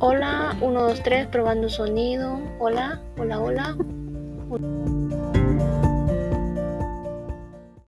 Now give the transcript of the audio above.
Hola, 1, 2, 3, probando sonido. Hola, hola, hola.